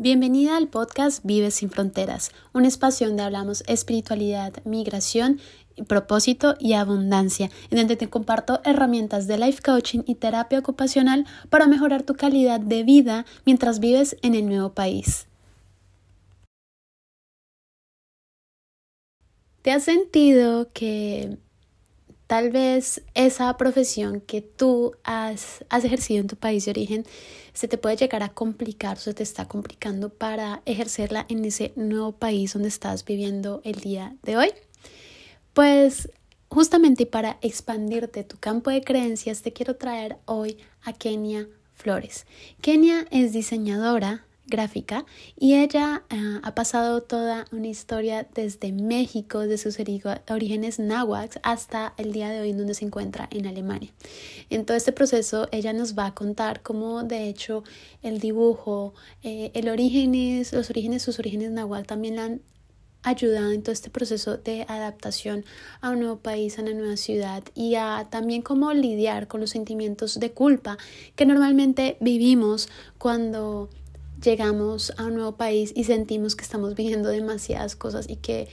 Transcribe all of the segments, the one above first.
Bienvenida al podcast Vive sin Fronteras, un espacio donde hablamos espiritualidad, migración, propósito y abundancia, en donde te comparto herramientas de life coaching y terapia ocupacional para mejorar tu calidad de vida mientras vives en el nuevo país. ¿Te has sentido que tal vez esa profesión que tú has, ejercido en tu país de origen se te puede llegar a complicar, se te está complicando para ejercerla en ese nuevo país donde estás viviendo el día de hoy. Pues justamente para expandirte tu campo de creencias te quiero traer hoy a Kenia Flores. Kenia es diseñadora, gráfica y ella ah, ha pasado toda una historia desde México, de sus orígenes náhuatl hasta el día de hoy donde se encuentra en Alemania. En todo este proceso ella nos va a contar cómo de hecho el dibujo, eh, el orígenes, los orígenes, sus orígenes náhuatl también la han ayudado en todo este proceso de adaptación a un nuevo país, a una nueva ciudad y a también cómo lidiar con los sentimientos de culpa que normalmente vivimos cuando llegamos a un nuevo país y sentimos que estamos viviendo demasiadas cosas y que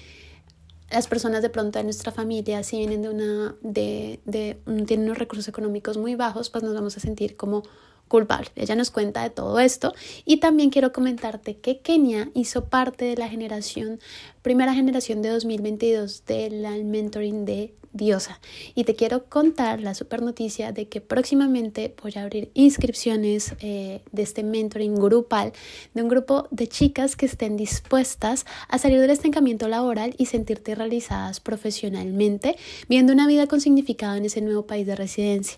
las personas de pronto de nuestra familia, si vienen de una, de, de, tienen unos recursos económicos muy bajos, pues nos vamos a sentir como culpable. Ella nos cuenta de todo esto y también quiero comentarte que Kenia hizo parte de la generación, primera generación de 2022 del mentoring de Diosa. Y te quiero contar la super noticia de que próximamente voy a abrir inscripciones eh, de este mentoring grupal de un grupo de chicas que estén dispuestas a salir del estancamiento laboral y sentirte realizadas profesionalmente, viendo una vida con significado en ese nuevo país de residencia.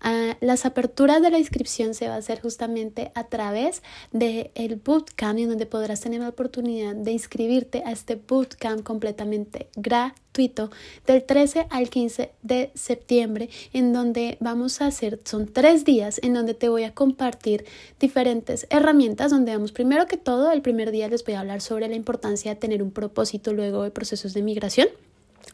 Ah, las aperturas de la inscripción se va a hacer justamente a través del el bootcamp en donde podrás tener la oportunidad de inscribirte a este bootcamp completamente gratuito del 13 al 15 de septiembre en donde vamos a hacer, son tres días en donde te voy a compartir diferentes herramientas donde vamos primero que todo, el primer día les voy a hablar sobre la importancia de tener un propósito luego de procesos de migración.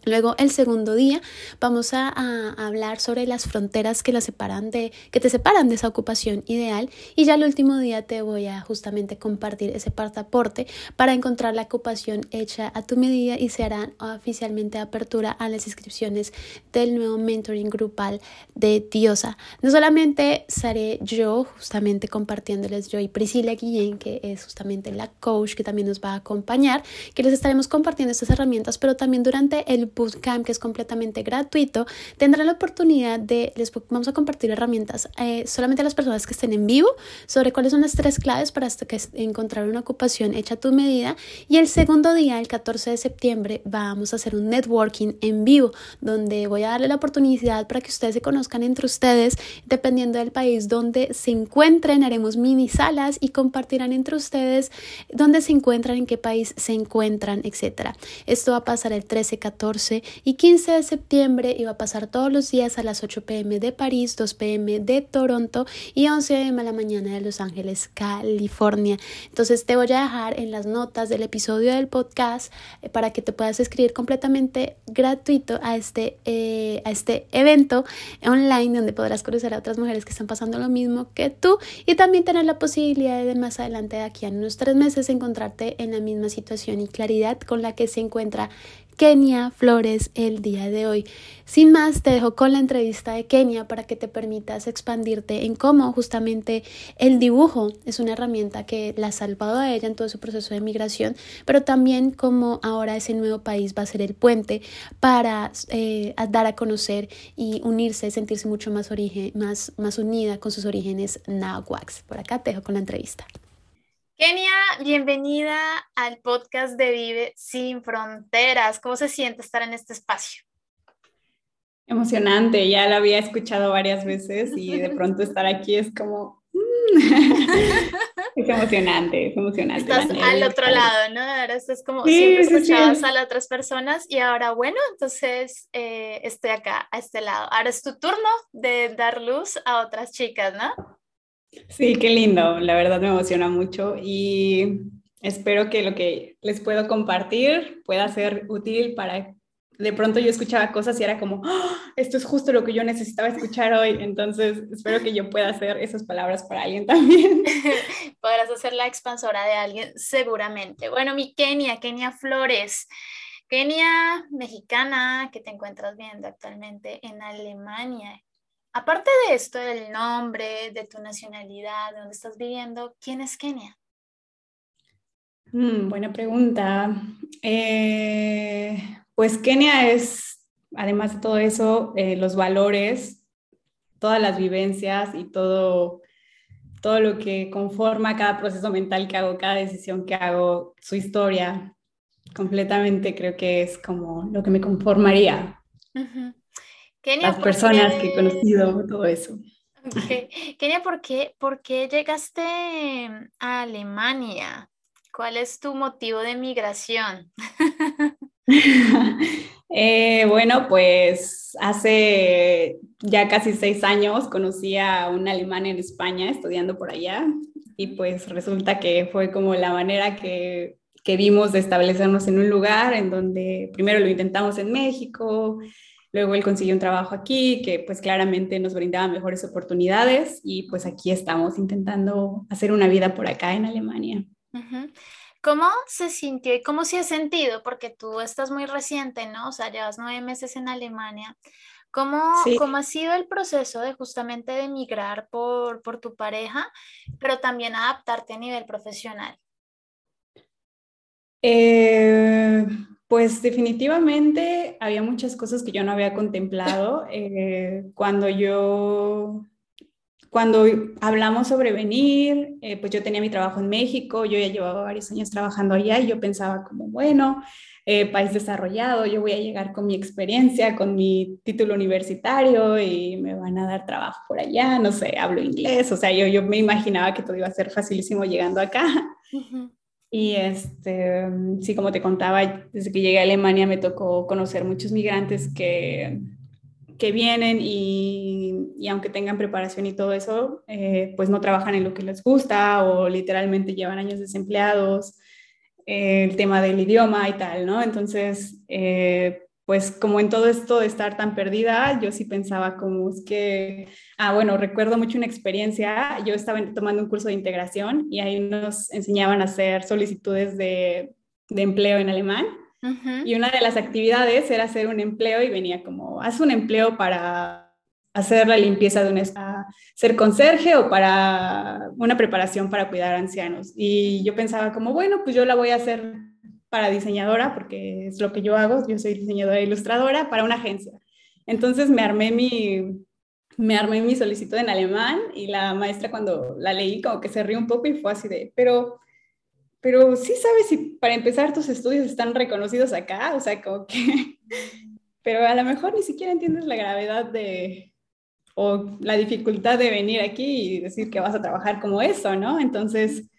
Luego, el segundo día, vamos a, hablar sobre las fronteras que, la separan de, que te separan de esa ocupación ideal. Y ya el último día te voy a justamente compartir ese pasaporte para encontrar la ocupación hecha a tu medida y se harán oficialmente apertura a las inscripciones del nuevo mentoring grupal de Diosa. No solamente seré yo justamente compartiéndoles yo y Priscila Guillén, que es justamente la coach que también nos va a acompañar, que les estaremos compartiendo estas herramientas, pero también durante el bootcamp que es completamente gratuito, tendrán la oportunidad de, les vamos a compartir herramientas eh, solamente a las personas que estén en vivo sobre cuáles son las tres claves para que encontrar una ocupación hecha a tu medida. Y el segundo día, el 14 de septiembre, vamos a hacer un networking en vivo, donde voy a darle la oportunidad para que ustedes se conozcan entre ustedes, dependiendo del país donde se encuentren, haremos mini salas y compartirán entre ustedes dónde se encuentran, en qué país se encuentran, etcétera. Esto va a pasar el 13, 14 y 15 de septiembre y va a pasar todos los días a las 8 pm de París, 2 pm de Toronto y 11 am a la mañana de Los Ángeles, California. Entonces te voy a dejar en las notas del episodio del podcast eh, para que te puedas escribir completamente gratuito a este, eh, a este evento online donde podrás conocer a otras mujeres que están pasando lo mismo que tú y también tener la posibilidad de más adelante de aquí a unos tres meses encontrarte en la misma situación y claridad con la que se encuentra Kenia Flores el día de hoy. Sin más, te dejo con la entrevista de Kenia para que te permitas expandirte en cómo justamente el dibujo es una herramienta que la ha salvado a ella en todo su proceso de migración, pero también cómo ahora ese nuevo país va a ser el puente para eh, dar a conocer y unirse, sentirse mucho más, origen, más, más unida con sus orígenes náhuatl. Por acá te dejo con la entrevista. Kenia, bienvenida al podcast de Vive sin Fronteras. ¿Cómo se siente estar en este espacio? Emocionante, ya lo había escuchado varias veces y de pronto estar aquí es como... Mm. es emocionante, es emocionante. Estás al otro lado, ¿no? Ahora estás como siempre escuchabas a las otras personas y ahora, bueno, entonces eh, estoy acá, a este lado. Ahora es tu turno de dar luz a otras chicas, ¿no? Sí, qué lindo, la verdad me emociona mucho y espero que lo que les puedo compartir pueda ser útil para de pronto yo escuchaba cosas y era como, ¡Ah! esto es justo lo que yo necesitaba escuchar hoy. Entonces, espero que yo pueda hacer esas palabras para alguien también. Podrás hacer la expansora de alguien, seguramente. Bueno, mi Kenia, Kenia Flores. Kenia, mexicana, que te encuentras viendo actualmente en Alemania. Aparte de esto, del nombre, de tu nacionalidad, de dónde estás viviendo, ¿quién es Kenia? Mm, buena pregunta. Eh, pues Kenia es, además de todo eso, eh, los valores, todas las vivencias y todo, todo lo que conforma cada proceso mental que hago, cada decisión que hago, su historia, completamente creo que es como lo que me conformaría. Kenia, las personas que he conocido, todo eso. Kenia, ¿por qué, ¿por qué llegaste a Alemania? ¿Cuál es tu motivo de migración? Eh, bueno, pues hace ya casi seis años conocí a un alemán en España estudiando por allá y pues resulta que fue como la manera que, que vimos de establecernos en un lugar en donde primero lo intentamos en México, luego él consiguió un trabajo aquí que pues claramente nos brindaba mejores oportunidades y pues aquí estamos intentando hacer una vida por acá en Alemania. ¿Cómo se sintió y cómo se ha sentido? Porque tú estás muy reciente, ¿no? O sea, llevas nueve meses en Alemania. ¿Cómo, ¿Cómo, ha sido el proceso de justamente de emigrar por, por, tu pareja, pero también adaptarte a nivel profesional? Eh, pues definitivamente había muchas cosas que yo no había contemplado. Eh, cuando yo cuando hablamos sobre venir, eh, pues yo tenía mi trabajo en México, yo ya llevaba varios años trabajando allá y yo pensaba como, bueno, eh, país desarrollado, yo voy a llegar con mi experiencia, con mi título universitario y me van a dar trabajo por allá, no sé, hablo inglés, o sea, yo, yo me imaginaba que todo iba a ser facilísimo llegando acá. Y este, sí, como te contaba, desde que llegué a Alemania me tocó conocer muchos migrantes que que vienen y, y, aunque tengan preparación y todo eso, eh, pues no trabajan en lo que les gusta o literalmente llevan años desempleados, eh, el tema del idioma y tal, ¿no? Entonces, eh, pues como en todo esto de estar tan perdida, yo sí pensaba como es que, ah, bueno, recuerdo mucho una experiencia, yo estaba tomando un curso de integración y ahí nos enseñaban a hacer solicitudes de, de empleo en alemán. Y una de las actividades era hacer un empleo y venía como, haz un empleo para hacer la limpieza de un ser conserje o para una preparación para cuidar a ancianos. Y yo pensaba como, bueno, pues yo la voy a hacer para diseñadora, porque es lo que yo hago, yo soy diseñadora e ilustradora para una agencia. Entonces me armé mi, me armé mi solicitud en alemán y la maestra cuando la leí como que se rió un poco y fue así de, pero pero sí sabes si para empezar tus estudios están reconocidos acá, o sea, como que, pero a lo mejor ni siquiera entiendes la gravedad de, o la dificultad de venir aquí y decir que vas a trabajar como eso, ¿no? Entonces,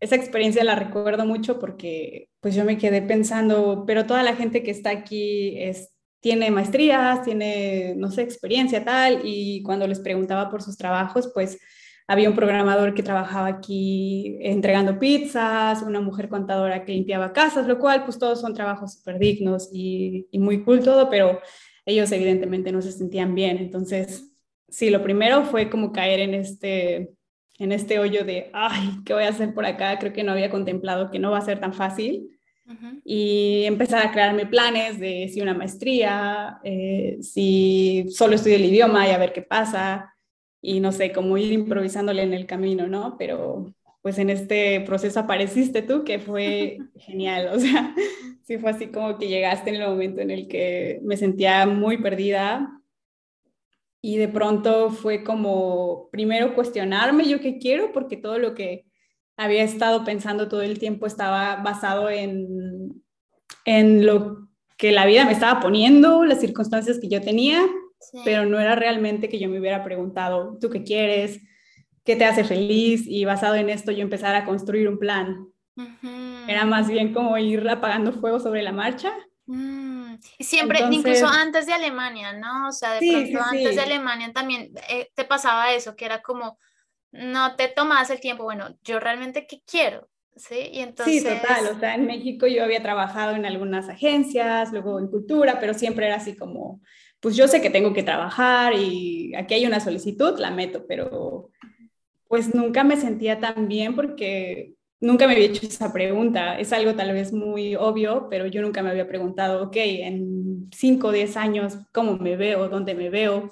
esa experiencia la recuerdo mucho porque pues yo me quedé pensando, pero toda la gente que está aquí es, tiene maestrías, tiene, no sé, experiencia tal, y cuando les preguntaba por sus trabajos, pues había un programador que trabajaba aquí entregando pizzas, una mujer contadora que limpiaba casas, lo cual pues todos son trabajos súper dignos y, muy cool todo, pero ellos evidentemente no se sentían bien. Entonces, sí, lo primero fue como caer en este, en este hoyo de, ay, ¿qué voy a hacer por acá? Creo que no había contemplado que no va a ser tan fácil. Y empezar a crearme planes de si una maestría, eh, si solo estudio el idioma y a ver qué pasa, y no sé, cómo ir improvisándole en el camino, ¿no? Pero pues en este proceso apareciste tú, que fue genial, o sea, sí fue así como que llegaste en el momento en el que me sentía muy perdida y de pronto fue como primero cuestionarme yo qué quiero, porque todo lo que había estado pensando todo el tiempo estaba basado en, en lo que la vida me estaba poniendo, las circunstancias que yo tenía pero no era realmente que yo me hubiera preguntado, ¿tú qué quieres? ¿Qué te hace feliz? Y basado en esto yo empezar a construir un plan. Era más bien como ir apagando fuego sobre la marcha. Mm. Y siempre, incluso antes de Alemania, ¿no? O sea, de pronto antes de Alemania también eh, te pasaba eso, que era como, no te tomabas el tiempo, bueno, yo realmente qué quiero, Sí, y entonces... Sí, total. O sea, en México yo había trabajado en algunas agencias, luego en cultura, pero siempre era así como, pues yo sé que tengo que trabajar y aquí hay una solicitud, la meto, pero pues nunca me sentía tan bien porque nunca me había hecho esa pregunta. Es algo tal vez muy obvio, pero yo nunca me había preguntado, ok, en 5 o 10 años, ¿cómo me veo? ¿Dónde me veo?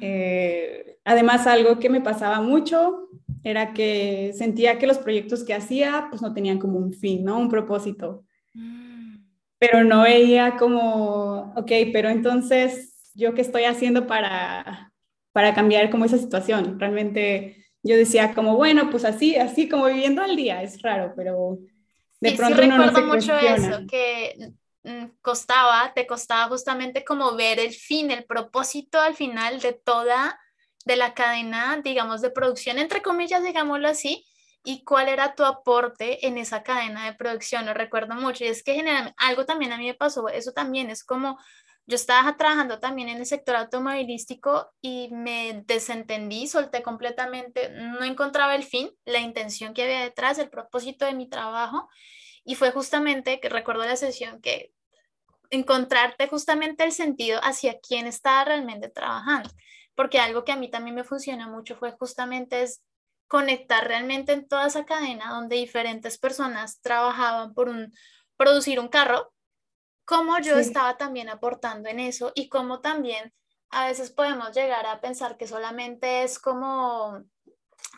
Eh, además, algo que me pasaba mucho era que sentía que los proyectos que hacía pues no tenían como un fin, ¿no? Un propósito. Mm. Pero no veía como, ok, pero entonces, ¿yo qué estoy haciendo para, para cambiar como esa situación? Realmente yo decía como, bueno, pues así, así como viviendo al día, es raro, pero de pronto uno no se mucho eso, que mm, costaba, te costaba justamente como ver el fin, el propósito al final de toda, de la cadena, digamos, de producción, entre comillas, digámoslo así, y cuál era tu aporte en esa cadena de producción, lo recuerdo mucho, y es que generalmente, algo también a mí me pasó, eso también es como yo estaba trabajando también en el sector automovilístico y me desentendí, solté completamente, no encontraba el fin, la intención que había detrás, el propósito de mi trabajo. Y fue justamente que recuerdo la sesión que encontrarte justamente el sentido hacia quién estaba realmente trabajando. Porque algo que a mí también me funciona mucho fue justamente es conectar realmente en toda esa cadena donde diferentes personas trabajaban por un, producir un carro cómo yo estaba también aportando en eso y cómo también a veces podemos llegar a pensar que solamente es como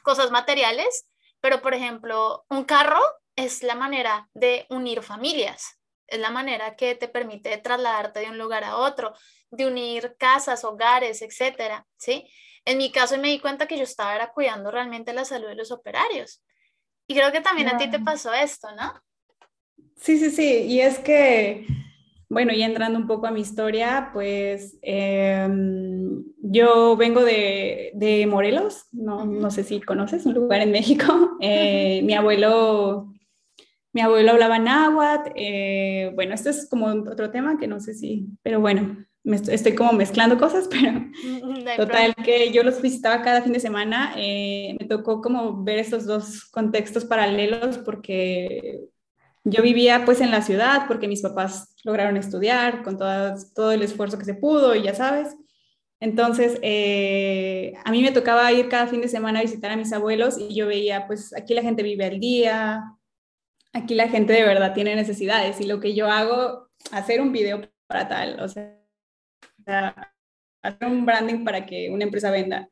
cosas materiales, pero por ejemplo, un carro es la manera de unir familias, es la manera que te permite trasladarte de un lugar a otro, de unir casas, hogares, etcétera, ¿sí? En mi caso me di cuenta que yo estaba era cuidando realmente la salud de los operarios. Y creo que también a ti te pasó esto, ¿no? Sí, sí, sí, y es que bueno, y entrando un poco a mi historia, pues em, yo vengo de, de Morelos, no, no, sé si conoces, un lugar en México. Eh, mi abuelo, mi abuelo hablaba náhuatl. Eh, bueno, esto es como otro tema que no sé si, pero bueno, me estoy, como mezclando cosas, pero total que yo los visitaba cada fin de semana. Eh, me tocó como ver estos dos contextos paralelos porque yo vivía pues en la ciudad porque mis papás lograron estudiar con todo, todo el esfuerzo que se pudo y ya sabes. Entonces, eh, a mí me tocaba ir cada fin de semana a visitar a mis abuelos y yo veía, pues aquí la gente vive al día, aquí la gente de verdad tiene necesidades y lo que yo hago, hacer un video para tal, o sea, hacer un branding para que una empresa venda.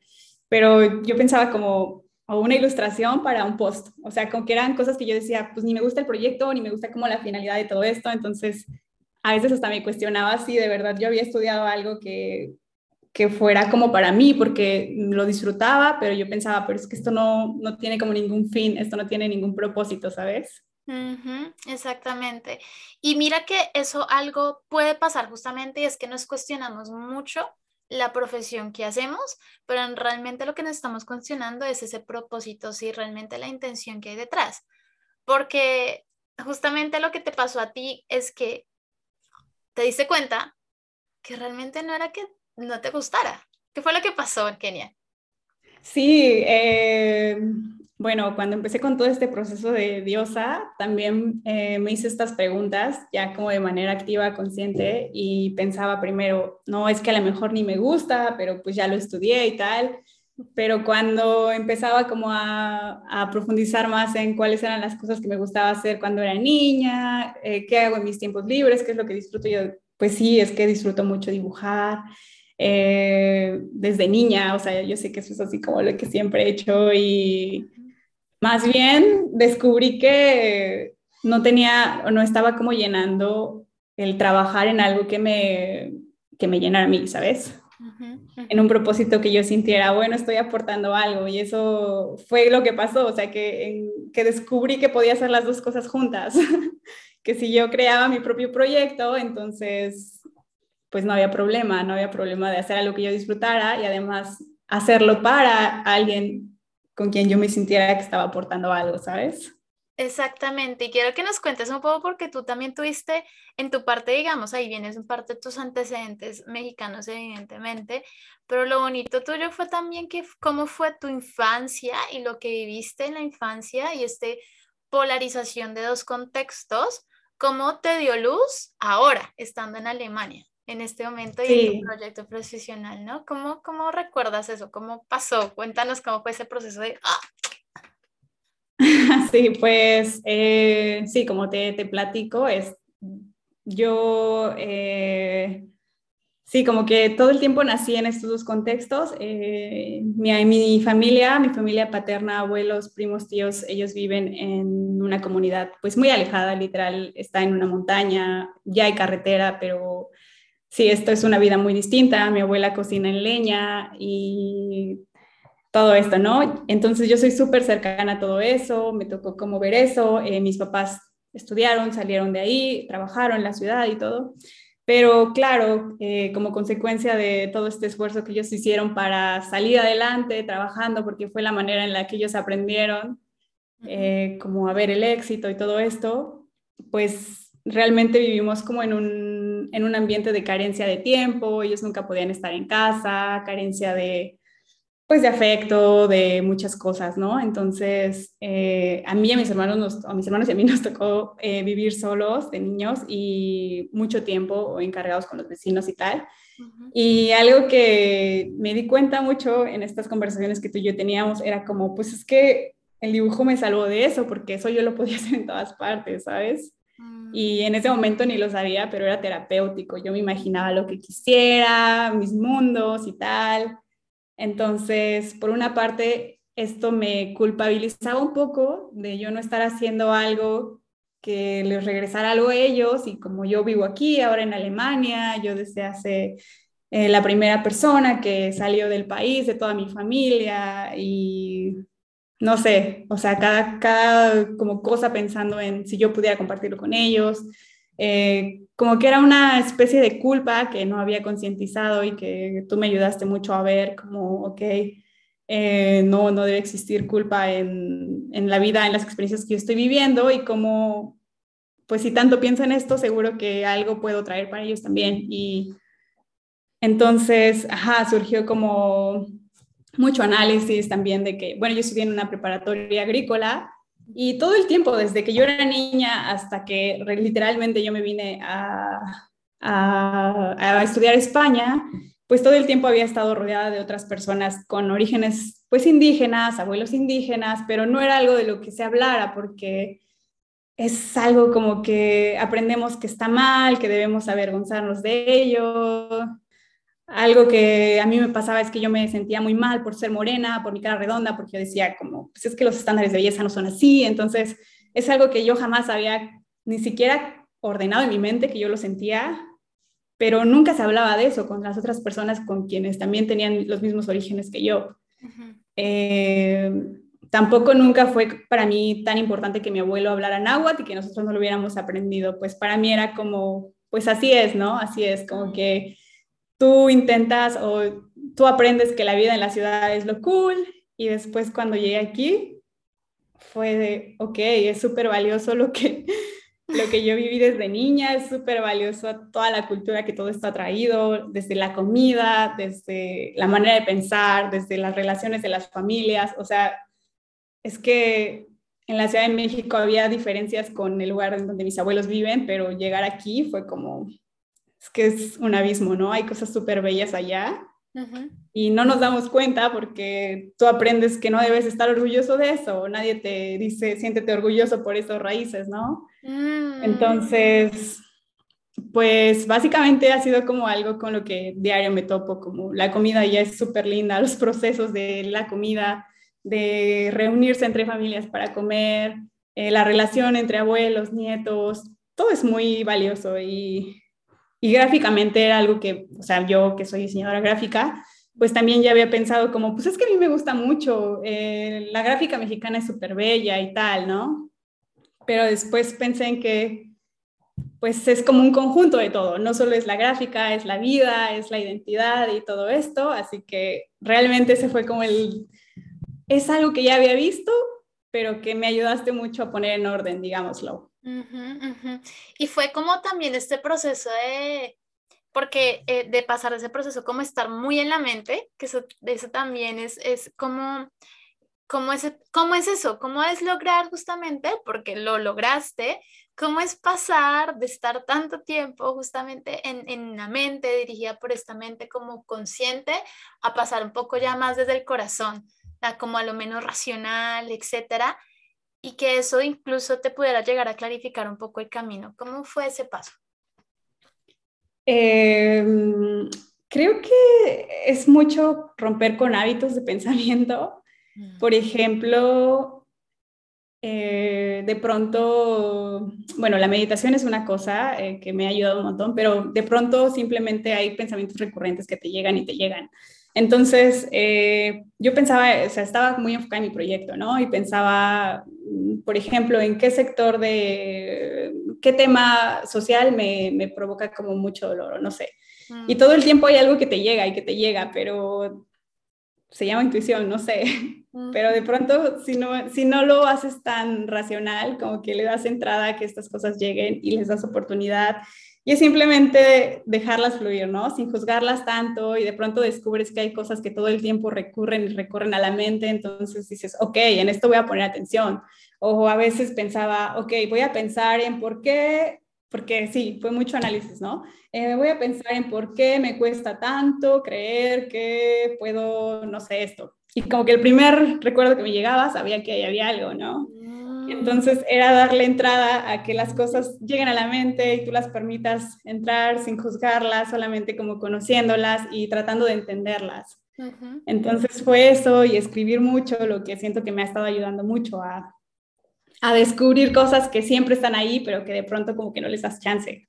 Pero yo pensaba como, o una ilustración para un post. O sea, como que eran cosas que yo decía, pues ni me gusta el proyecto, ni me gusta como la finalidad de todo esto. Entonces, a veces hasta me cuestionaba si de verdad yo había estudiado algo que, que fuera como para mí, porque lo disfrutaba, pero yo pensaba, pero es que esto no, no tiene como ningún fin, esto no tiene ningún propósito, ¿sabes? exactamente. Y mira que eso algo puede pasar justamente y es que nos cuestionamos mucho la profesión que hacemos, pero realmente lo que nos estamos cuestionando es ese propósito, si realmente la intención que hay detrás. Porque justamente lo que te pasó a ti es que te diste cuenta que realmente no era que no te gustara. ¿Qué fue lo que pasó en Kenia? Sí, eh, bueno, cuando empecé con todo este proceso de diosa, también eh, me hice estas preguntas ya como de manera activa, consciente, y pensaba primero, no, es que a lo mejor ni me gusta, pero pues ya lo estudié y tal. Pero cuando empezaba como a, a profundizar más en cuáles eran las cosas que me gustaba hacer cuando era niña, eh, qué hago en mis tiempos libres, qué es lo que disfruto yo, pues sí, es que disfruto mucho dibujar. Eh, desde niña, o sea, yo sé que eso es así como lo que siempre he hecho y más bien descubrí que no tenía o no estaba como llenando el trabajar en algo que me, que me llenara a mí, ¿sabes? En un propósito que yo sintiera, bueno, estoy aportando algo y eso fue lo que pasó, o sea, que, que descubrí que podía hacer las dos cosas juntas, que si yo creaba mi propio proyecto, entonces pues no había problema, no había problema de hacer algo que yo disfrutara y además hacerlo para alguien con quien yo me sintiera que estaba aportando algo, ¿sabes? Exactamente, y quiero que nos cuentes un poco porque tú también tuviste en tu parte, digamos, ahí vienes en parte de tus antecedentes mexicanos, evidentemente, pero lo bonito tuyo fue también que cómo fue tu infancia y lo que viviste en la infancia y este polarización de dos contextos, ¿cómo te dio luz ahora, estando en Alemania, en este momento y en tu proyecto profesional, ¿no? ¿Cómo, ¿Cómo recuerdas eso? ¿Cómo pasó? Cuéntanos cómo fue ese proceso de... ¡ah! Sí, pues eh, sí, como te, te, platico, es, yo eh, Sí, como que todo el tiempo nací en estos dos contextos. Eh, mi, mi, familia, mi familia paterna, abuelos, primos, tíos, ellos viven en una comunidad pues muy alejada, literal, está en una montaña, ya hay carretera, pero sí, esto es una vida muy distinta. Mi abuela cocina en leña y todo esto, ¿no? Entonces yo soy súper cercana a todo eso, me tocó como ver eso, eh, mis papás estudiaron, salieron de ahí, trabajaron en la ciudad y todo. Pero claro, eh, como consecuencia de todo este esfuerzo que ellos hicieron para salir adelante, trabajando, porque fue la manera en la que ellos aprendieron eh, como a ver el éxito y todo esto, pues realmente vivimos como en un, en un ambiente de carencia de tiempo, ellos nunca podían estar en casa, carencia de, pues de afecto, de muchas cosas, ¿no? Entonces, eh, a mí y a mis hermanos, a mis hermanos y a mí nos tocó eh, vivir solos de niños y mucho tiempo encargados con los vecinos y tal. Y algo que me di cuenta mucho en estas conversaciones que tú y yo teníamos era como, pues es que el dibujo me salvó de eso, porque eso yo lo podía hacer en todas partes, ¿sabes? Y en ese momento ni lo sabía, pero era terapéutico. Yo me imaginaba lo que quisiera, mis mundos y tal. Entonces, por una parte, esto me culpabilizaba un poco de yo no estar haciendo algo que les regresara algo a ellos y como yo vivo aquí, ahora en Alemania, yo desde hace eh, la primera persona que salió del país, de toda mi familia y no sé, o sea, cada, cada como cosa pensando en si yo pudiera compartirlo con ellos, eh, como que era una especie de culpa que no había concientizado y que tú me ayudaste mucho a ver como, ok, eh, no, no debe existir culpa en, en, la vida, en las experiencias que yo estoy viviendo y como, pues si tanto pienso en esto, seguro que algo puedo traer para ellos también. Y entonces, ajá, surgió como mucho análisis también de que, bueno, yo estudié en una preparatoria agrícola y todo el tiempo, desde que yo era niña hasta que literalmente yo me vine a, a, estudiar España, pues todo el tiempo había estado rodeada de otras personas con orígenes pues indígenas, abuelos indígenas, pero no era algo de lo que se hablara porque es algo como que aprendemos que está mal, que debemos avergonzarnos de ello, algo que a mí me pasaba es que yo me sentía muy mal por ser morena, por mi cara redonda, porque yo decía como, pues es que los estándares de belleza no son así, entonces es algo que yo jamás había ni siquiera ordenado en mi mente, que yo lo sentía, pero nunca se hablaba de eso con las otras personas con quienes también tenían los mismos orígenes que yo. Eh, tampoco nunca fue para mí tan importante que mi abuelo hablara náhuatl y que nosotros no lo hubiéramos aprendido, pues para mí era como, pues así es, ¿no? Así es, como que tú intentas o tú aprendes que la vida en la ciudad es lo cool y después cuando llegué aquí fue de, ok, es súper valioso lo que, lo que yo viví desde niña, es súper valioso toda la cultura que todo está traído, desde la comida, desde la manera de pensar, desde las relaciones de las familias, o sea, es que en la Ciudad de México había diferencias con el lugar donde mis abuelos viven, pero llegar aquí fue como, es que es un abismo, ¿no? Hay cosas súper bellas allá y no nos damos cuenta porque tú aprendes que no debes estar orgulloso de eso, nadie te dice, siéntete orgulloso por esas raíces, ¿no? Mm. Entonces, pues básicamente ha sido como algo con lo que diario me topo, como la comida ya es súper linda, los procesos de la comida, de reunirse entre familias para comer, eh, la relación entre abuelos, nietos, todo es muy valioso y y gráficamente era algo que, o sea, yo que soy diseñadora gráfica, pues también ya había pensado como, pues es que a mí me gusta mucho, eh, la gráfica mexicana es súper bella y tal, ¿no? Pero después pensé en que, pues es como un conjunto de todo, no solo es la gráfica, es la vida, es la identidad y todo esto, así que realmente ese fue como el, es algo que ya había visto, pero que me ayudaste mucho a poner en orden, digámoslo. Y fue como también este proceso de, porque eh, de pasar ese proceso como estar muy en la mente, que eso, eso también es, es como, ¿cómo es, ¿cómo es eso? ¿Cómo es lograr justamente, porque lo lograste, cómo es pasar de estar tanto tiempo justamente en, en la mente, dirigida por esta mente como consciente, a pasar un poco ya más desde el corazón, como a lo menos racional, etcétera, y que eso incluso te pudiera llegar a clarificar un poco el camino. ¿Cómo fue ese paso? Em, creo que es mucho romper con hábitos de pensamiento. Mm. Por ejemplo, eh, de pronto, bueno, la meditación es una cosa eh, que me ha ayudado un montón, pero de pronto simplemente hay pensamientos recurrentes que te llegan y te llegan. Entonces, eh, yo pensaba, o sea, estaba muy enfocada en mi proyecto, ¿no? Y pensaba, mm, por ejemplo, en qué sector de, qué tema social me, me provoca como mucho dolor, no sé. Y mm. todo el tiempo hay algo que te llega y que te llega, pero se llama intuición, no sé. Pero de pronto, si no, si no lo haces tan racional, como que le das entrada a que estas cosas lleguen y les das oportunidad y es simplemente dejarlas fluir, ¿no? Sin juzgarlas tanto y de pronto descubres que hay cosas que todo el tiempo recurren y recurren a la mente, entonces dices, ok, en esto voy a poner atención. O a veces pensaba, ok, voy a pensar en por qué, porque sí, fue mucho análisis, ¿no? Eh, voy a pensar en por qué me cuesta tanto creer que puedo, no sé, esto. Y como que el primer recuerdo que me llegaba sabía que ahí había algo, ¿no? Entonces era darle entrada a que las cosas lleguen a la mente y tú las permitas entrar sin juzgarlas, solamente como conociéndolas y tratando de entenderlas. Entonces fue eso y escribir mucho lo que siento que me ha estado ayudando mucho a, a descubrir cosas que siempre están ahí, pero que de pronto como que no les das chance.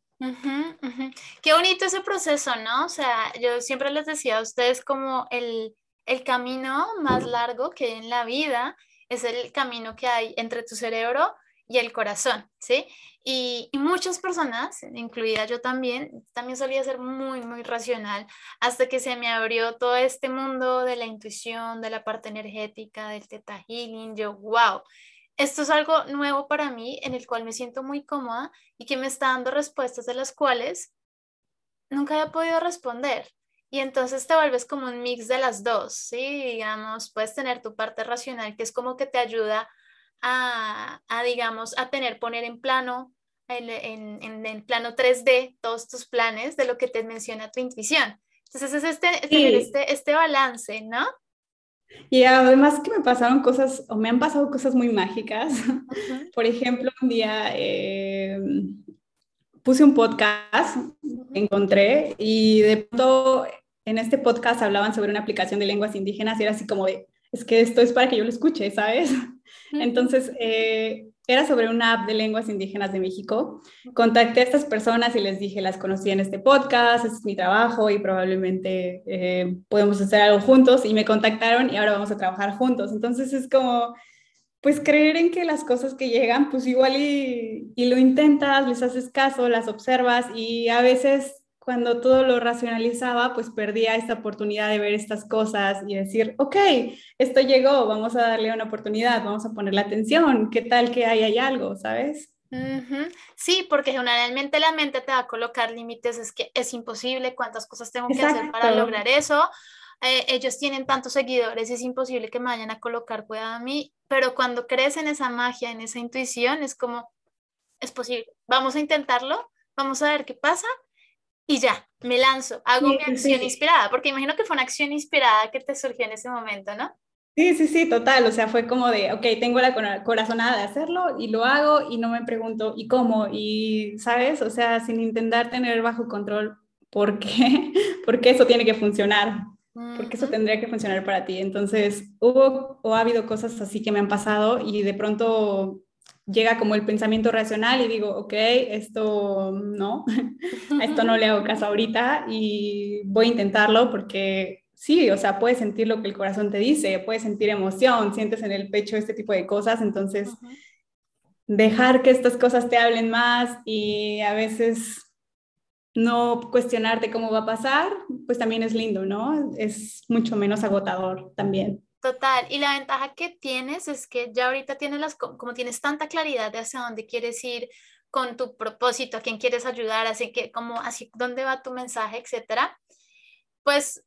Qué bonito ese proceso, ¿no? O sea, yo siempre les decía a ustedes como el, el camino más largo que hay en la vida es el camino que hay entre tu cerebro y el corazón, ¿sí? Y, muchas personas, incluida yo también, también solía ser muy, muy racional hasta que se me abrió todo este mundo de la intuición, de la parte energética, del teta healing. Yo, wow, esto es algo nuevo para mí en el cual me siento muy cómoda y que me está dando respuestas de las cuales nunca había podido responder. Y entonces te vuelves como un mix de las dos, ¿sí? Digamos, puedes tener tu parte racional que es como que te ayuda a, a digamos, a tener, poner en plano, en, en, en, el plano 3D todos tus planes de lo que te menciona tu intuición. Entonces es este, tener este, este balance, ¿no? Y además que me pasaron cosas, o me han pasado cosas muy mágicas. Por ejemplo, un día eh, puse un podcast, encontré, y de pronto en este podcast hablaban sobre una aplicación de lenguas indígenas y era así como de, es que esto es para que yo lo escuche, ¿sabes? Entonces, eh, era sobre una app de lenguas indígenas de México. Contacté a estas personas y les dije, las conocí en este podcast, este es mi trabajo y probablemente eh, podemos hacer algo juntos. Y me contactaron y ahora vamos a trabajar juntos. Entonces es como, pues creer en que las cosas que llegan, pues igual y, y lo intentas, les haces caso, las observas y a veces cuando todo lo racionalizaba, pues perdía esta oportunidad de ver estas cosas y decir, ok, esto llegó, vamos a darle una oportunidad, vamos a ponerle atención, ¿qué tal que hay, hay algo, sabes? Sí, porque generalmente la mente te va a colocar límites, es que es imposible, cuántas cosas tengo que hacer para lograr eso. Eh, ellos tienen tantos seguidores, es imposible que me vayan a colocar cuidado a mí, pero cuando crees en esa magia, en esa intuición, es como, es posible, vamos a intentarlo, vamos a ver qué pasa y ya, me lanzo, hago mi acción inspirada, porque imagino que fue una acción inspirada que te surgió en ese momento, ¿no? Sí, sí, sí, total, o sea, fue como de, ok, tengo la corazonada de hacerlo y lo hago y no me pregunto, ¿y cómo? Y, ¿sabes? O sea, sin intentar tener bajo control por qué, porque eso tiene que funcionar, porque eso tendría que funcionar para ti. Entonces, hubo o ha habido cosas así que me han pasado y de pronto llega como el pensamiento racional y digo, ok, esto no, a esto no le hago caso ahorita y voy a intentarlo porque sí, o sea, puedes sentir lo que el corazón te dice, puedes sentir emoción, sientes en el pecho este tipo de cosas, entonces dejar que estas cosas te hablen más y a veces no cuestionarte cómo va a pasar, pues también es lindo, ¿no? Es mucho menos agotador también. Total, y la ventaja que tienes es que ya ahorita tienes las, como tienes tanta claridad de hacia dónde quieres ir con tu propósito, a quién quieres ayudar, así que como así dónde va tu mensaje, etcétera, pues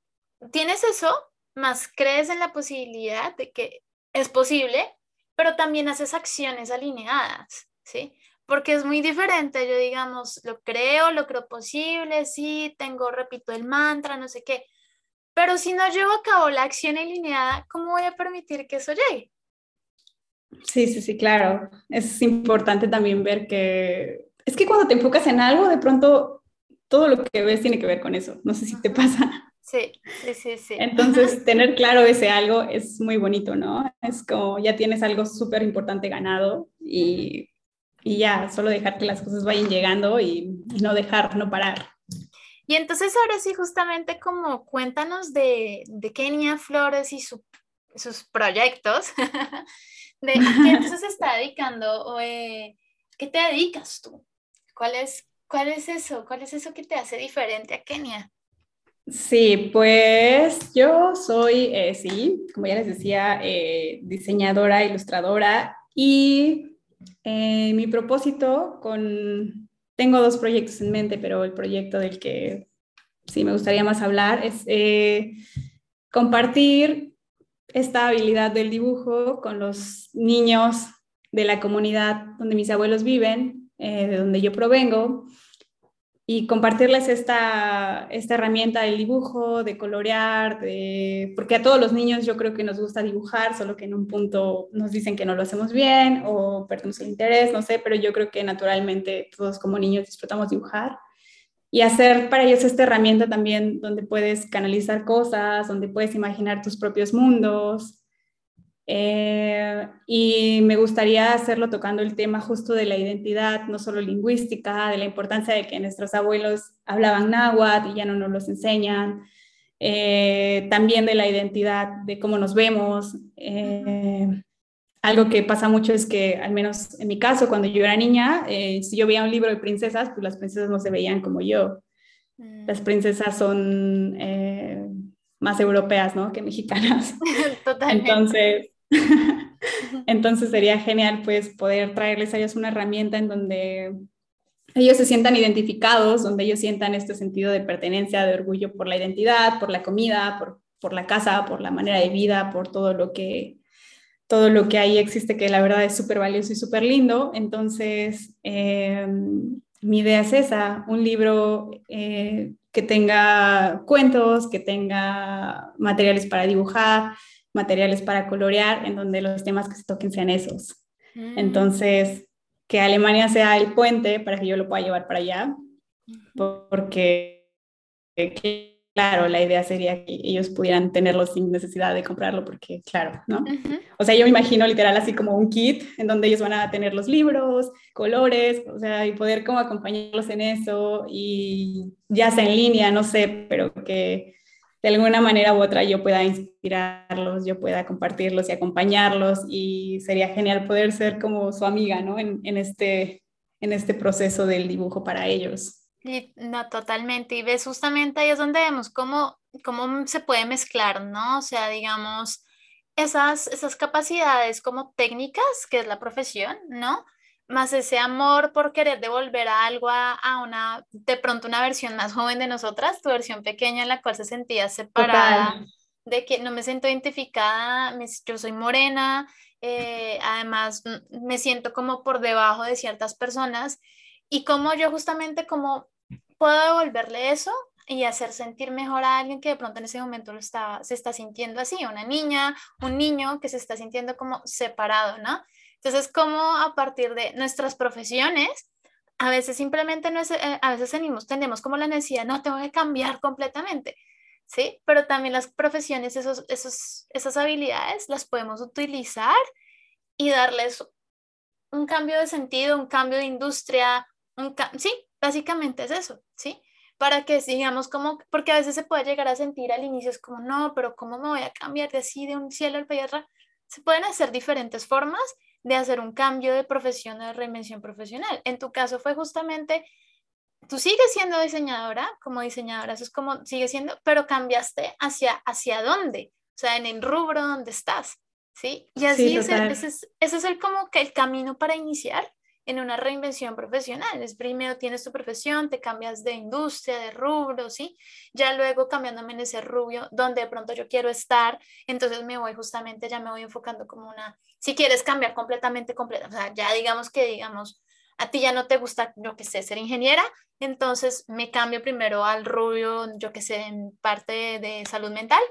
tienes eso, más crees en la posibilidad de que es posible, pero también haces acciones alineadas, ¿sí? Porque es muy diferente, yo digamos, lo creo, lo creo posible, sí, tengo, repito el mantra, no sé qué, pero si no llevo a cabo la acción alineada, ¿cómo voy a permitir que eso llegue? Sí, sí, sí, claro. Es importante también ver que es que cuando te enfocas en algo, de pronto todo lo que ves tiene que ver con eso. No sé si te pasa. Sí, sí, sí, sí. Entonces, tener claro ese algo es muy bonito, ¿no? Es como ya tienes algo súper importante ganado y, y, ya, solo dejar que las cosas vayan llegando y, y, no dejar, no parar. Y entonces ahora sí, justamente como cuéntanos de, de Kenia Flores y su, sus proyectos, de qué entonces se está dedicando, o, eh, ¿qué te dedicas tú? ¿Cuál es, ¿Cuál es eso? ¿Cuál es eso que te hace diferente a Kenia? Sí, pues yo soy, eh, sí, como ya les decía, eh, diseñadora, ilustradora y eh, mi propósito con, tengo dos proyectos en mente, pero el proyecto del que sí me gustaría más hablar es compartir esta habilidad del dibujo con los niños de la comunidad donde mis abuelos viven, de donde yo provengo, y compartirles esta, esta herramienta del dibujo, de colorear, de, porque a todos los niños yo creo que nos gusta dibujar, solo que en un punto nos dicen que no lo hacemos bien o perdemos el interés, no sé, pero yo creo que naturalmente todos como niños disfrutamos dibujar. Y hacer para ellos esta herramienta también donde puedes canalizar cosas, donde puedes imaginar tus propios mundos, eh, y me gustaría hacerlo tocando el tema justo de la identidad, no solo lingüística, de la importancia de que nuestros abuelos hablaban náhuatl y ya no nos los enseñan, eh, también de la identidad, de cómo nos vemos. Eh, algo que pasa mucho es que, al menos en mi caso, cuando yo era niña, si yo veía un libro de princesas, pues las princesas no se veían como yo. Mm. Las princesas son más europeas, ¿no? Que mexicanas. Totalmente. Entonces, Entonces sería genial pues poder traerles a ellos una herramienta en donde ellos se sientan identificados, donde ellos sientan este sentido de pertenencia, de orgullo por la identidad, por la comida, por, por la casa, por la manera de vida, por todo lo que, todo lo que ahí existe, que la verdad es súper valioso y súper lindo. Entonces, em, mi idea es esa, un libro eh, que tenga cuentos, que tenga materiales para dibujar, materiales para colorear, en donde los temas que se toquen sean esos. Mm. Entonces, que Alemania sea el puente para que yo lo pueda llevar para allá, porque, claro, la idea sería que ellos pudieran tenerlo sin necesidad de comprarlo, porque, claro, ¿no? O sea, yo me imagino literal así como un kit en donde ellos van a tener los libros, colores, o sea, y poder como acompañarlos en eso, y ya sea en línea, no sé, pero que de alguna manera u otra yo pueda inspirarlos, yo pueda compartirlos y acompañarlos y sería genial poder ser como su amiga, ¿no? En, en este, en este proceso del dibujo para ellos. no, totalmente. Y ves, justamente ahí es donde vemos cómo, cómo se puede mezclar, ¿no? O sea, digamos, esas, esas capacidades como técnicas, que es la profesión, ¿no? Más ese amor por querer devolver algo a, una, de pronto una versión más joven de nosotras, tu versión pequeña en la cual se sentía separada, de que no me siento identificada, yo soy morena, eh, además mm, me siento como por debajo de ciertas personas y como yo justamente como puedo devolverle eso y hacer sentir mejor a alguien que de pronto en ese momento lo está, se está sintiendo así, una niña, un niño que se está sintiendo como separado, ¿no? Entonces, como a partir de nuestras profesiones, a veces simplemente no es, eh, a veces tenemos, tenemos como la necesidad, no, tengo que cambiar completamente, ¿sí? Pero también las profesiones, esos, esos, esas habilidades las podemos utilizar y darles un cambio de sentido, un cambio de industria, un sí, básicamente es eso, ¿sí? Para que digamos como, porque a veces se puede llegar a sentir al inicio, es como, no, pero ¿cómo me voy a cambiar de así, de un cielo al tierra? Se pueden hacer diferentes formas de hacer un cambio de profesión o de reinvención profesional. En tu caso fue justamente, tú sigues siendo diseñadora, como diseñadora, eso es como, sigue siendo, pero cambiaste hacia, hacia dónde, o sea, en el rubro donde estás, ¿sí? Y así ese, es, ese, es, el como que el camino para iniciar en una reinvención profesional. Es primero tienes tu profesión, te cambias de industria, de rubro, ¿sí? Ya luego cambiándome en ese rubio donde de pronto yo quiero estar, entonces me voy justamente, ya me voy enfocando como una, si quieres cambiar completamente, completa, o sea, ya digamos que digamos, a ti ya no te gusta, yo que sé, ser ingeniera, entonces me cambio primero al rubio, yo que sé, en parte de salud mental.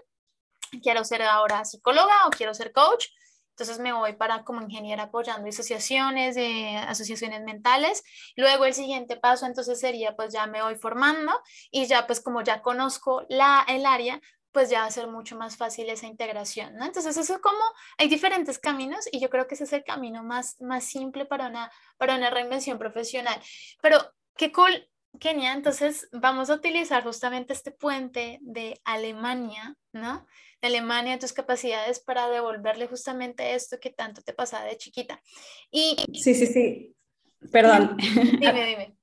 Quiero ser ahora psicóloga o quiero ser coach. Entonces me voy para como ingeniera apoyando asociaciones, de asociaciones mentales. Luego el siguiente paso entonces sería pues ya me voy formando y ya pues como ya conozco la, el área, pues ya va a ser mucho más fácil esa integración, ¿no? Entonces eso es como, hay diferentes caminos y yo creo que ese es el camino más, más simple para una, para una reinvención profesional. Pero qué cool, Kenia, entonces vamos a utilizar justamente este puente de Alemania, ¿no? De Alemania, tus capacidades para devolverle justamente esto que tanto te pasaba de chiquita. Y... Sí, sí, sí. Perdón. Dime, dime.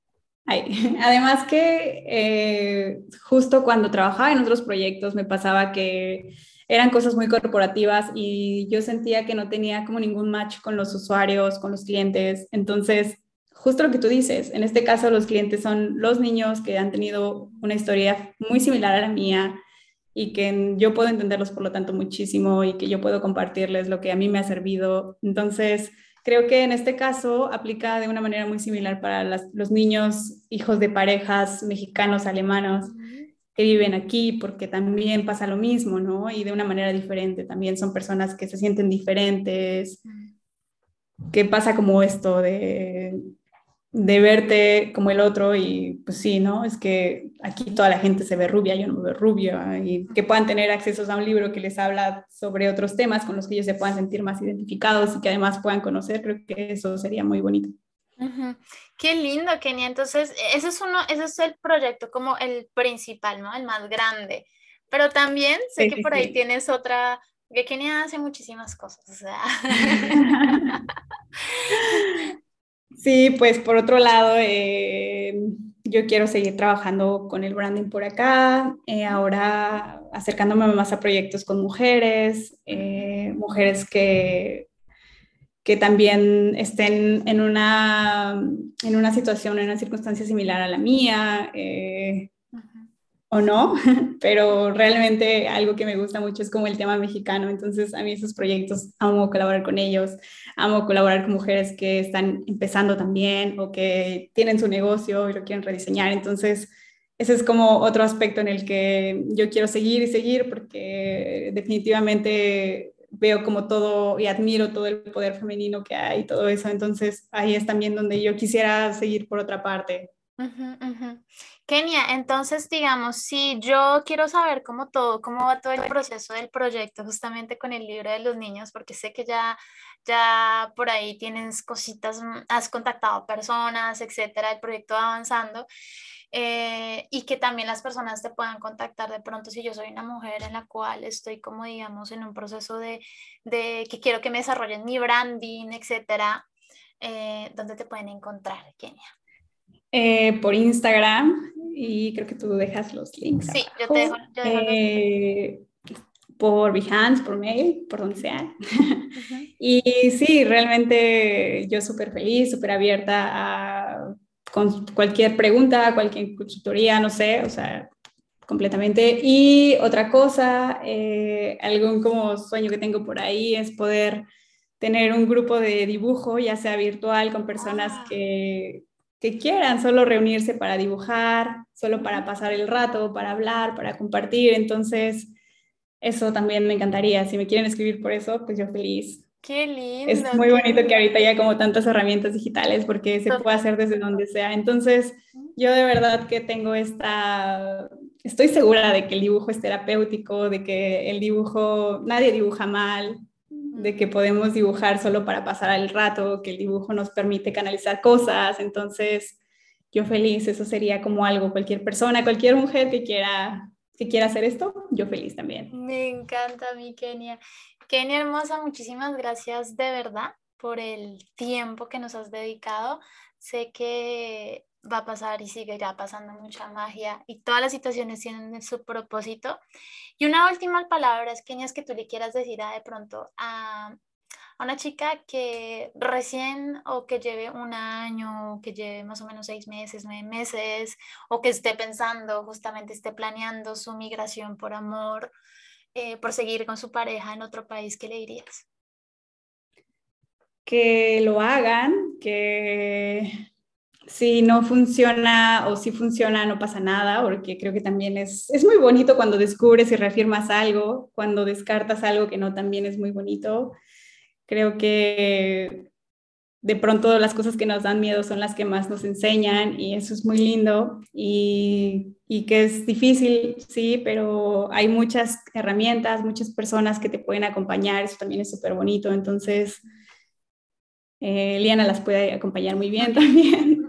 Además que eh, justo cuando trabajaba en otros proyectos me pasaba que eran cosas muy corporativas y yo sentía que no tenía como ningún match con los usuarios, con los clientes. Entonces, justo lo que tú dices, en este caso los clientes son los niños que han tenido una historia muy similar a la mía y que yo puedo entenderlos por lo tanto muchísimo y que yo puedo compartirles lo que a mí me ha servido. Entonces, Creo que en este caso aplica de una manera muy similar para los niños hijos de parejas mexicanos, alemanos que viven aquí, porque también pasa lo mismo, ¿no? Y de una manera diferente. También son personas que se sienten diferentes, que pasa como esto de de verte como el otro y pues sí, ¿no? Es que aquí toda la gente se ve rubia, yo no me veo rubia y que puedan tener acceso a un libro que les habla sobre otros temas con los que ellos se puedan sentir más identificados y que además puedan conocer, creo que eso sería muy bonito. Qué lindo, Kenia. Entonces, ese es uno, ese es el proyecto como el principal, ¿no? El más grande. Pero también sé que por ahí tienes otra, que Kenia hace muchísimas cosas, o sea. Sí, pues por otro lado, eh, yo quiero seguir trabajando con el branding por acá, eh, ahora acercándome más a proyectos con mujeres, eh, mujeres que, que también estén en una, en una situación, en una circunstancia similar a la mía o no, pero realmente algo que me gusta mucho es como el tema mexicano, entonces a mí esos proyectos amo colaborar con ellos, amo colaborar con mujeres que están empezando también o que tienen su negocio y lo quieren rediseñar, entonces ese es como otro aspecto en el que yo quiero seguir y seguir porque definitivamente veo como todo y admiro todo el poder femenino que hay y todo eso, entonces ahí es también donde yo quisiera seguir por otra parte. Kenia, entonces digamos, si yo quiero saber cómo todo, cómo va todo el proceso del proyecto justamente con el libro de los niños, porque sé que ya, ya por ahí tienes cositas, mm, has contactado personas, etcétera, el proyecto va avanzando. Eh, y que también las personas te puedan contactar de pronto si yo soy una mujer en la cual estoy como digamos en un proceso de, de que quiero que me desarrollen mi branding, etcétera, eh, ¿dónde te pueden encontrar, Kenia? Eh, por Instagram y creo que tú dejas los links. Sí, yo te dejo, yo dejo eh, por Behance, por mail, por donde sea. y sí, realmente yo súper feliz, súper abierta a con cualquier pregunta, cualquier consultoría, no sé, o sea, completamente. Y otra cosa, eh, algún como sueño que tengo por ahí es poder tener un grupo de dibujo, ya sea virtual, con personas ah. que que quieran solo reunirse para dibujar, solo para pasar el rato, para hablar, para compartir. Entonces, eso también me encantaría. Si me quieren escribir por eso, pues yo feliz. Qué lindo. Es muy bonito que ahorita haya como tantas herramientas digitales porque se puede hacer desde donde sea. Entonces, yo de verdad que tengo esta, estoy segura de que el dibujo es terapéutico, de que el dibujo, nadie dibuja mal, de que podemos dibujar solo para pasar el rato, que el dibujo nos permite canalizar cosas, entonces yo feliz, eso sería como algo, cualquier persona, cualquier mujer que quiera, que quiera hacer esto, yo feliz también. Me encanta mi Kenia. Kenia hermosa, muchísimas gracias de verdad por el tiempo que nos has dedicado. Sé que va a pasar y seguirá pasando mucha magia y todas las situaciones tienen su propósito. Y una última palabra, es que tú le quieras decir a, de pronto a, a una chica que recién o que lleve un año, que lleve más o menos seis meses, nueve meses, o que esté pensando, justamente esté planeando su migración por amor, eh, por seguir con su pareja en otro país, ¿qué le dirías? Que lo hagan, que si no funciona o si funciona no pasa nada, porque creo que también es, es muy bonito cuando descubres y reafirmas algo, cuando descartas algo que no también es muy bonito. Creo que de pronto las cosas que nos dan miedo son las que más nos enseñan y eso es muy lindo y, y que es difícil, sí, pero hay muchas herramientas, muchas personas que te pueden acompañar, eso también es súper bonito, entonces eh, Liana las puede acompañar muy bien también.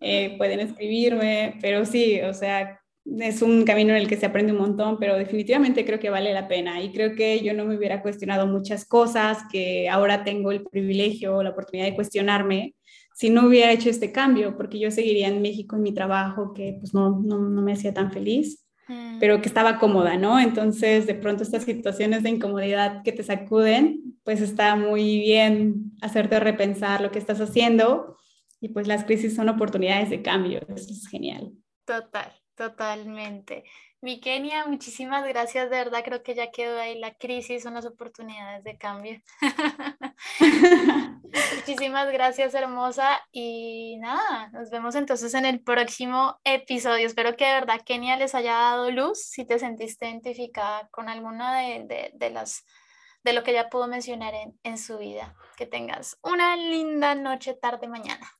Eh, pueden escribirme, pero sí, o sea, es un camino en el que se aprende un montón, pero definitivamente creo que vale la pena y creo que yo no me hubiera cuestionado muchas cosas que ahora tengo el privilegio, la oportunidad de cuestionarme si no hubiera hecho este cambio, porque yo seguiría en México en mi trabajo que pues no, no, no me hacía tan feliz, mm. pero que estaba cómoda, ¿no? Entonces, de pronto estas situaciones de incomodidad que te sacuden, pues está muy bien hacerte repensar lo que estás haciendo y pues las crisis son oportunidades de cambio, eso es genial. Total, totalmente. Mi Kenia, muchísimas gracias, de verdad creo que ya quedó ahí la crisis, son las oportunidades de cambio. muchísimas gracias, hermosa, y nada, nos vemos entonces en el próximo episodio. Espero que de verdad Kenia les haya dado luz, si te sentiste identificada con alguna de, de, de las de lo que ya pudo mencionar en, en su vida. Que tengas una linda noche, tarde, mañana.